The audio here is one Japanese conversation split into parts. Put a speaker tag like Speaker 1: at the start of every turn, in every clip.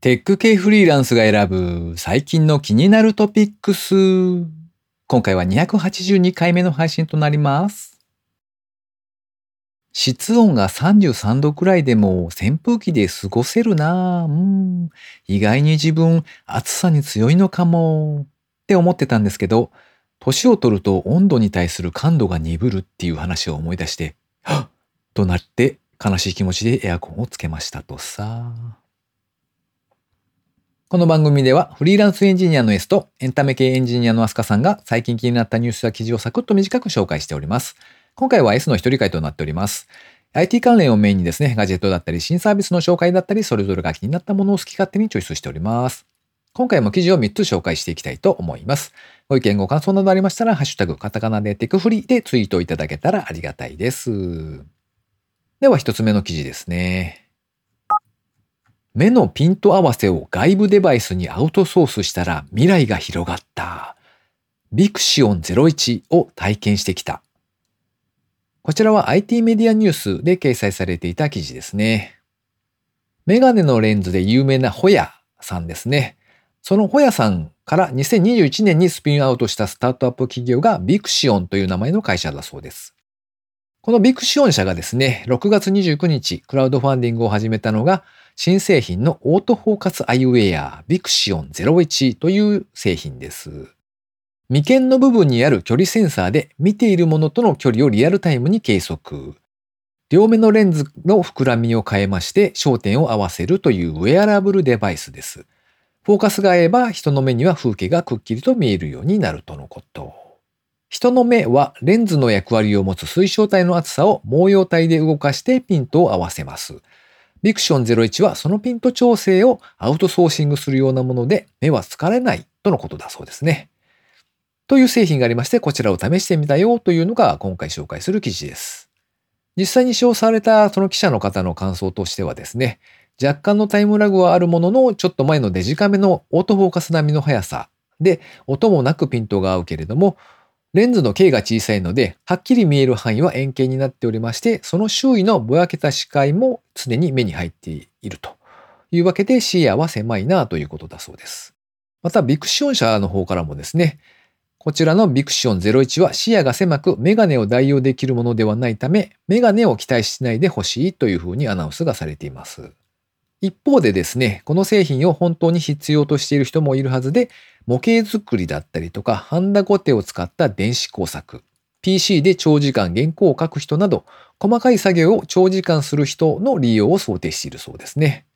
Speaker 1: テック系フリーランスが選ぶ最近の気になるトピックス。今回は282回目の配信となります。室温が33度くらいでも扇風機で過ごせるなぁ。うん。意外に自分暑さに強いのかもって思ってたんですけど、年を取ると温度に対する感度が鈍るっていう話を思い出して、はっとなって悲しい気持ちでエアコンをつけましたとさ。この番組ではフリーランスエンジニアの S とエンタメ系エンジニアのアスカさんが最近気になったニュースや記事をサクッと短く紹介しております。今回は S の一人会となっております。IT 関連をメインにですね、ガジェットだったり新サービスの紹介だったり、それぞれが気になったものを好き勝手にチョイスしております。今回も記事を3つ紹介していきたいと思います。ご意見ご感想などありましたら、ハッシュタグカタカナでテクフリーでツイートいただけたらありがたいです。では一つ目の記事ですね。目のピント合わせを外部デバイスにアウトソースしたら未来が広がった。ビクシオン01を体験してきた。こちらは IT メディアニュースで掲載されていた記事ですね。メガネのレンズで有名なホヤさんですね。そのホヤさんから2021年にスピンアウトしたスタートアップ企業がビクシオンという名前の会社だそうです。この ViXion 社がですね、6月29日、クラウドファンディングを始めたのが、新製品のオートフォーカスアイウェア ViXion01という製品です。眉間の部分にある距離センサーで見ているものとの距離をリアルタイムに計測。両目のレンズの膨らみを変えまして焦点を合わせるというウェアラブルデバイスです。フォーカスが合えば人の目には風景がくっきりと見えるようになるとのこと。人の目はレンズの役割を持つ水晶体の厚さを毛様体で動かしてピントを合わせます。ビクション01はそのピント調整をアウトソーシングするようなもので目は疲れないとのことだそうですね。という製品がありましてこちらを試してみたよというのが今回紹介する記事です。実際に使用されたその記者の方の感想としてはですね、若干のタイムラグはあるもののちょっと前のデジカメのオートフォーカス並みの速さで音もなくピントが合うけれどもレンズの径が小さいので、はっきり見える範囲は円形になっておりまして、その周囲のぼやけた視界も常に目に入っているというわけで視野は狭いなということだそうです。また、ビクシオン社の方からもですね、こちらのビクシオン01は視野が狭くメガネを代用できるものではないため、メガネを期待しないでほしいというふうにアナウンスがされています。一方でですね、この製品を本当に必要としている人もいるはずで、模型作りだったりとか、ハンダゴテを使った電子工作、PC で長時間原稿を書く人など、細かい作業を長時間する人の利用を想定しているそうですね。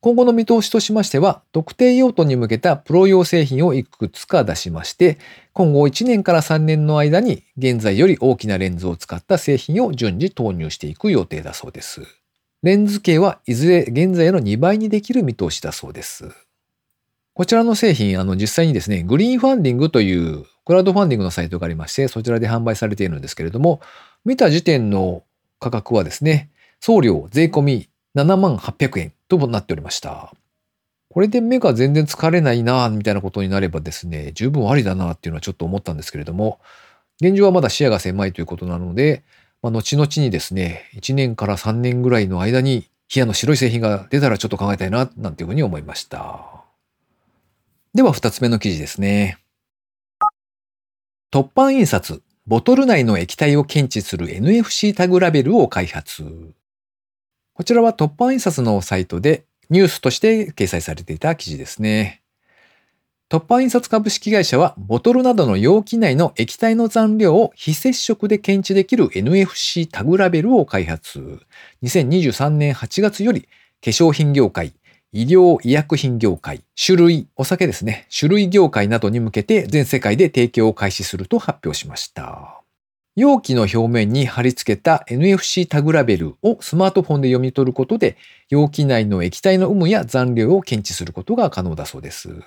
Speaker 1: 今後の見通しとしましては、特定用途に向けたプロ用製品をいくつか出しまして、今後1年から3年の間に現在より大きなレンズを使った製品を順次投入していく予定だそうです。レンズ径はいずれ現在の2倍にできる見通しだそうです。こちらの製品、あの実際にですね、グリーンファンディングというクラウドファンディングのサイトがありまして、そちらで販売されているんですけれども、見た時点の価格はですね、送料税込7万800円となっておりました。これで目が全然疲れないなみたいなことになればですね、十分ありだなっていうのはちょっと思ったんですけれども、現状はまだ視野が狭いということなので、まあ、後々にですね、1年から3年ぐらいの間に、ヒアの白い製品が出たらちょっと考えたいな、なんていうふうに思いました。では2つ目の記事ですね。突版印刷、ボトル内の液体を検知する NFC タグラベルを開発。こちらは突版印刷のサイトでニュースとして掲載されていた記事ですね。突版印刷株式会社は、ボトルなどの容器内の液体の残量を非接触で検知できる NFC タグラベルを開発。2023年8月より、化粧品業界、医療医薬品業界、種類、お酒ですね、種類業界などに向けて全世界で提供を開始すると発表しました。容器の表面に貼り付けた NFC タグラベルをスマートフォンで読み取ることで、容器内の液体の有無や残量を検知することが可能だそうです。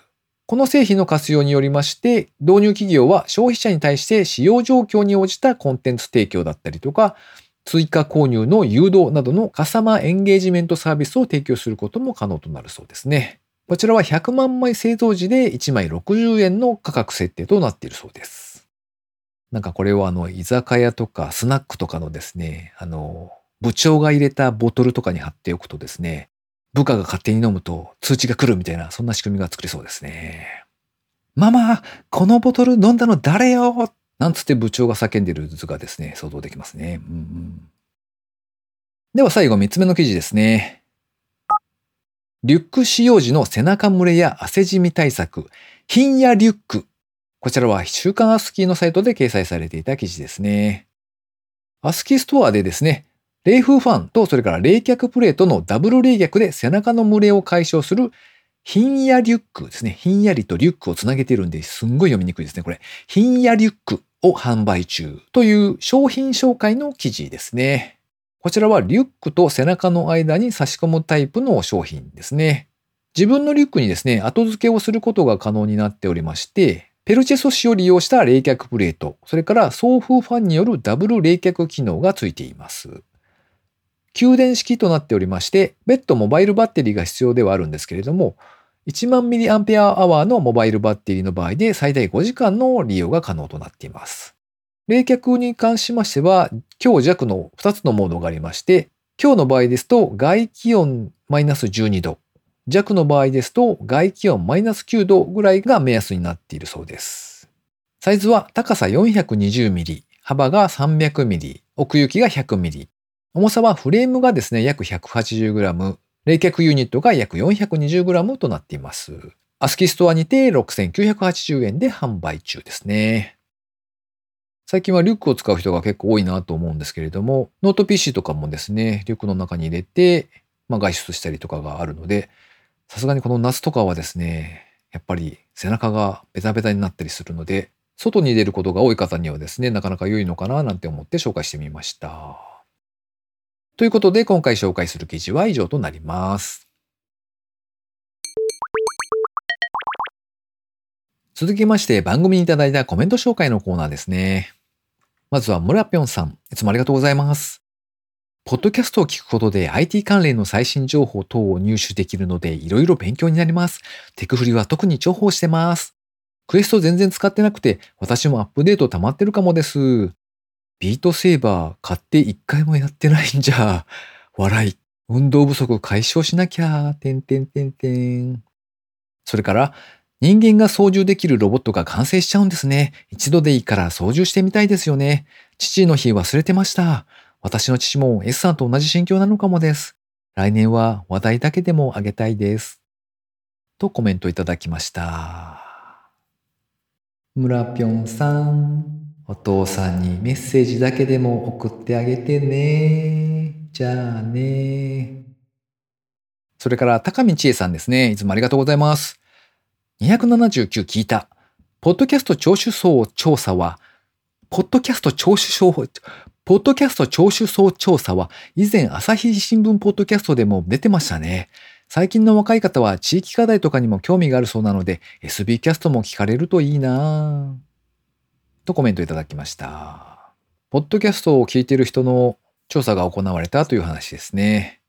Speaker 1: この製品の活用によりまして、導入企業は消費者に対して使用状況に応じたコンテンツ提供だったりとか、追加購入の誘導などのカスタマーエンゲージメントサービスを提供することも可能となるそうですね。こちらは100万枚製造時で1枚60円の価格設定となっているそうです。なんかこれをあの、居酒屋とかスナックとかのですね、あの、部長が入れたボトルとかに貼っておくとですね、部下が勝手に飲むと通知が来るみたいな、そんな仕組みが作れそうですね。ママ、このボトル飲んだの誰よなんつって部長が叫んでる図がですね、想像できますね。うんうん、では最後3つ目の記事ですね。リュック使用時の背中蒸れや汗じみ対策、ひんやリュック。こちらは週刊アスキーのサイトで掲載されていた記事ですね。アスキーストアでですね、冷風ファンとそれから冷却プレートのダブル冷却で背中の蒸れを解消するひんやリュックですね。ひんやりとリュックをつなげてるんですんごい読みにくいですね。これ、ひんやリュックを販売中という商品紹介の記事ですね。こちらはリュックと背中の間に差し込むタイプの商品ですね。自分のリュックにですね、後付けをすることが可能になっておりまして、ペルチェ素子を利用した冷却プレート、それから送風ファンによるダブル冷却機能がついています。給電式となっておりまして、別途モバイルバッテリーが必要ではあるんですけれども、1万ミリアンペアアワーのモバイルバッテリーの場合で最大5時間の利用が可能となっています。冷却に関しましては、強弱の2つのモードがありまして、強の場合ですと外気温マイナス12度、弱の場合ですと外気温マイナス9度ぐらいが目安になっているそうです。サイズは高さ420ミリ、幅が300ミリ、奥行きが100ミリ、重さはフレームがですね、約 180g、冷却ユニットが約 420g となっています。アスキーストアにて6980円で販売中ですね。最近はリュックを使う人が結構多いなと思うんですけれども、ノート PC とかもですね、リュックの中に入れて、まあ、外出したりとかがあるので、さすがにこの夏とかはですね、やっぱり背中がベタベタになったりするので、外に出ることが多い方にはですね、なかなか良いのかななんて思って紹介してみました。ということで今回紹介する記事は以上となります。続きまして番組にいただいたコメント紹介のコーナーですね。まずは村ぴょんさん、いつもありがとうございます。ポッドキャストを聞くことで IT 関連の最新情報等を入手できるのでいろいろ勉強になります。テクフリは特に重宝してます。クエスト全然使ってなくて私もアップデート溜まってるかもです。ビートセーバー買って一回もやってないんじゃ。笑い。運動不足解消しなきゃ。てんてんてんてん。それから、人間が操縦できるロボットが完成しちゃうんですね。一度でいいから操縦してみたいですよね。父の日忘れてました。私の父も S さんと同じ心境なのかもです。来年は話題だけでもあげたいです。とコメントいただきました。村ぴょんさん。お父さんにメッセージだけでも送ってあげてね。じゃあね。それから、高見千恵さんですね。いつもありがとうございます。279聞いた。ポッドキャスト聴取層調査は、ポッドキャスト聴取層、ポッドキャスト聴取層調査は、以前朝日新聞ポッドキャストでも出てましたね。最近の若い方は地域課題とかにも興味があるそうなので、SB キャストも聞かれるといいなぁ。とコメントいただきました。ポッドキャストを聞いている人の調査が行われたという話ですね。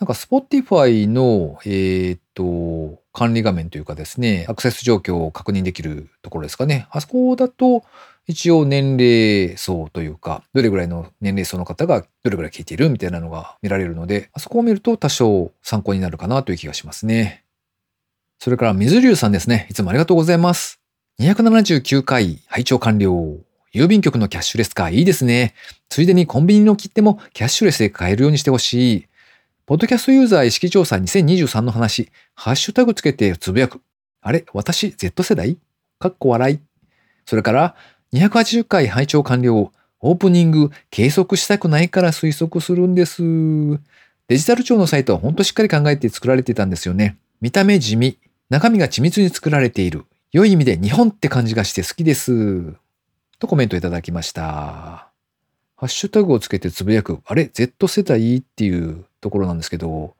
Speaker 1: なんか Spotify の、えー、っと、管理画面というかですね、アクセス状況を確認できるところですかね。あそこだと、一応年齢層というか、どれぐらいの年齢層の方がどれぐらい聞いているみたいなのが見られるので、あそこを見ると多少参考になるかなという気がしますね。それから水流さんですね。いつもありがとうございます。279回拝聴完了。郵便局のキャッシュレス化いいですね。ついでにコンビニの切手もキャッシュレスで買えるようにしてほしい。ポッドキャストユーザー意識調査2023の話、ハッシュタグつけてつぶやく。あれ私 Z 世代？かっこ笑い。それから280回拝聴完了。オープニング計測したくないから推測するんです。デジタル庁のサイトはほんとしっかり考えて作られてたんですよね。見た目地味。中身が緻密に作られている。良い意味で日本って感じがして好きです。とコメントいただきました。ハッシュタグをつけてつぶやく。あれ ?Z 世代？っていうところなんですけど、こ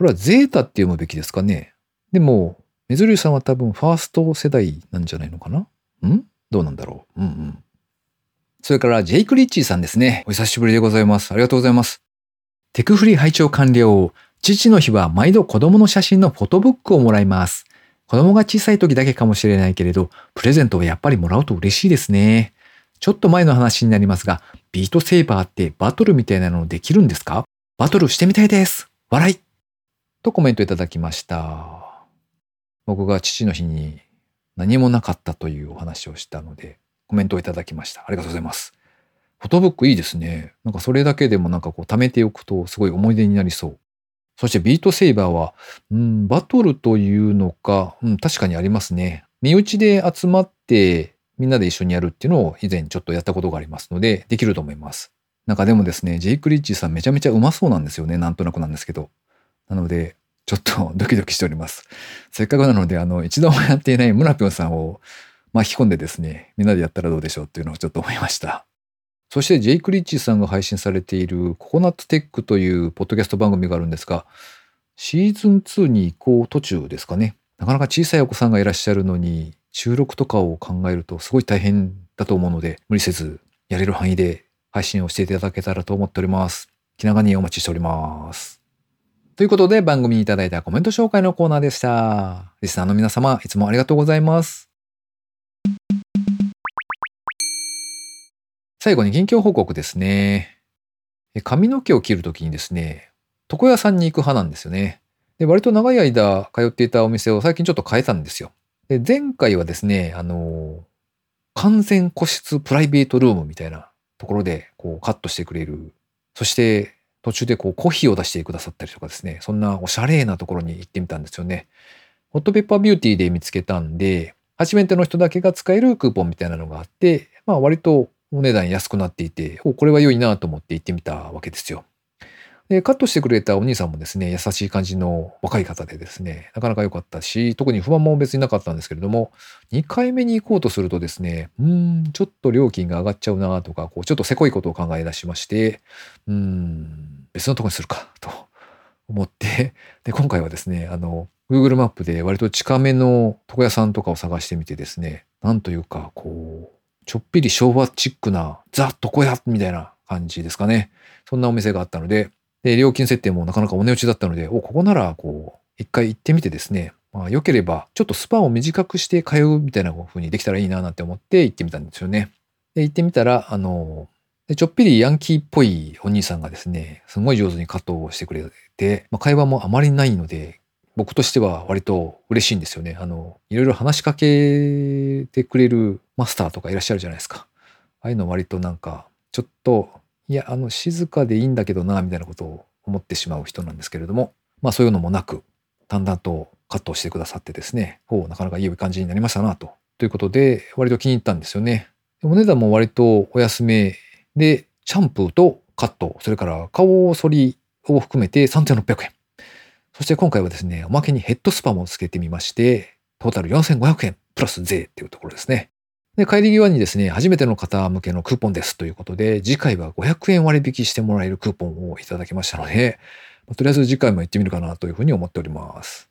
Speaker 1: れはゼータって読むべきですかね？でも、メズリューさんは多分ファースト世代なんじゃないのかな？ん？どうなんだろう？うんうん。それからジェイク・リッチーさんですね。お久しぶりでございます。ありがとうございます。テクフリー拝聴完了。父の日は毎度子供の写真のフォトブックをもらいます。子供が小さい時だけかもしれないけれど、プレゼントはやっぱりもらうと嬉しいですね。ちょっと前の話になりますが、ビートセーバーってバトルみたいなのできるんですか？バトルしてみたいです。笑い。とコメントいただきました。僕が父の日に何もなかったというお話をしたので、コメントをいただきました。ありがとうございます。フォトブックいいですね。なんかそれだけでもなんかこう貯めておくとすごい思い出になりそう。そしてビートセイバーは、うん、バトルというのか、うん、確かにありますね。身内で集まってみんなで一緒にやるっていうのを以前ちょっとやったことがありますので、できると思います。なんかでもですね、ジェイク・リッチーさんめちゃめちゃうまそうなんですよね。なんとなくなんですけど。なので、ちょっと ドキドキしております。せっかくなので、あの、一度もやっていないムラピョンさんを巻き込んでですね、みんなでやったらどうでしょうっていうのをちょっと思いました。そしてジェイク・リッチーさんが配信されているココナッツテックというポッドキャスト番組があるんですが、シーズン2に移行途中ですかね。なかなか小さいお子さんがいらっしゃるのに、収録とかを考えるとすごい大変だと思うので、無理せずやれる範囲で配信をしていただけたらと思っております。気長にお待ちしております。ということで番組にいただいたコメント紹介のコーナーでした。リスナーの皆様、いつもありがとうございます。最後に近況報告ですね。髪の毛を切るときにですね、床屋さんに行く派なんですよね。で、割と長い間通っていたお店を最近ちょっと変えたんですよ。で、前回はですね、あの、完全個室プライベートルームみたいなところでこうカットしてくれる。そして途中でこうコーヒーを出してくださったりとかですね、そんなおしゃれなところに行ってみたんですよね。ホットペッパービューティーで見つけたんで、初めての人だけが使えるクーポンみたいなのがあって、まあ割とお値段安くなっていて、お、これは良いなと思って行ってみたわけですよ。で、カットしてくれたお兄さんもですね、優しい感じの若い方でですね、なかなか良かったし、特に不安も別になかったんですけれども、2回目に行こうとするとですね、うん、ちょっと料金が上がっちゃうなとか、こう、ちょっとせこいことを考え出しまして、うん、別のとこにするか、と思って、で、今回はですね、あの、Google マップで割と近めの床屋さんとかを探してみてですね、なんというか、こう、ちょっぴり昭和チックなザ・床屋みたいな感じですかね。そんなお店があったので、で、料金設定もなかなかお値打ちだったので、お、ここなら、こう、一回行ってみてですね、まあ、良ければ、ちょっとスパンを短くして通うみたいな風にできたらいいななんて思って行ってみたんですよね。で、行ってみたら、あの、ちょっぴりヤンキーっぽいお兄さんがですね、すごい上手にカットをしてくれて、まあ、会話もあまりないので、僕としては割と嬉しいんですよね。あの、いろいろ話しかけてくれるマスターとかいらっしゃるじゃないですか。ああいうの割となんか、ちょっと、いや、あの、静かでいいんだけどな、みたいなことを思ってしまう人なんですけれども、まあそういうのもなく、だんだんとカットしてくださってですね、おなかなかいい感じになりましたな、と。ということで、割と気に入ったんですよね。お値段も割とお安めで、シャンプーとカット、それから顔剃りを含めて3600円。そして今回はですね、おまけにヘッドスパもつけてみまして、トータル4500円プラス税っていうところですね。で、帰り際にですね、初めての方向けのクーポンですということで、次回は500円割引してもらえるクーポンをいただきましたので、とりあえず次回も行ってみるかなというふうに思っております。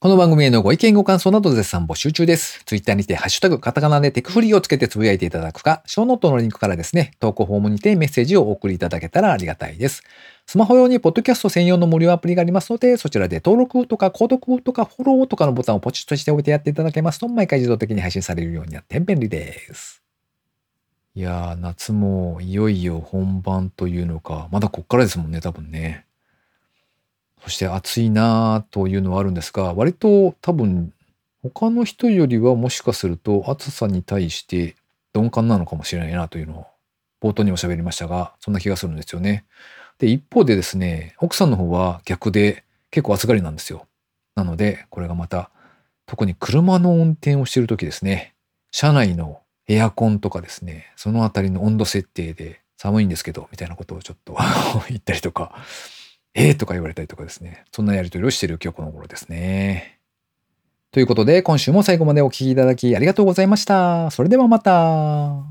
Speaker 1: この番組へのご意見ご感想など絶賛募集中です。ツイッターにてハッシュタグカタカナでテクフリーをつけてつぶやいていただくか、ショーノートのリンクからですね、投稿フォームにてメッセージをお送りいただけたらありがたいです。スマホ用にポッドキャスト専用の無料アプリがありますので、そちらで登録とか購読とかフォローとかのボタンをポチッとしておいてやっていただけますと、毎回自動的に配信されるようになって便利です。いやー、夏もいよいよ本番というのか、まだこっからですもんね、多分ね。そして暑いなというのはあるんですが、割と多分他の人よりはもしかすると暑さに対して鈍感なのかもしれないなというのを冒頭におしゃべりましたが、そんな気がするんですよね。で、一方でですね、奥さんの方は逆で結構暑がりなんですよ。なので、これがまた特に車の運転をしている時ですね、車内のエアコンとかですね、そのあたりの温度設定で寒いんですけど、みたいなことをちょっと 言ったりとか、えーとか言われたりとかですね。そんなやりとりをしている今日この頃ですね。ということで、今週も最後までお聴きいただきありがとうございました。それではまた。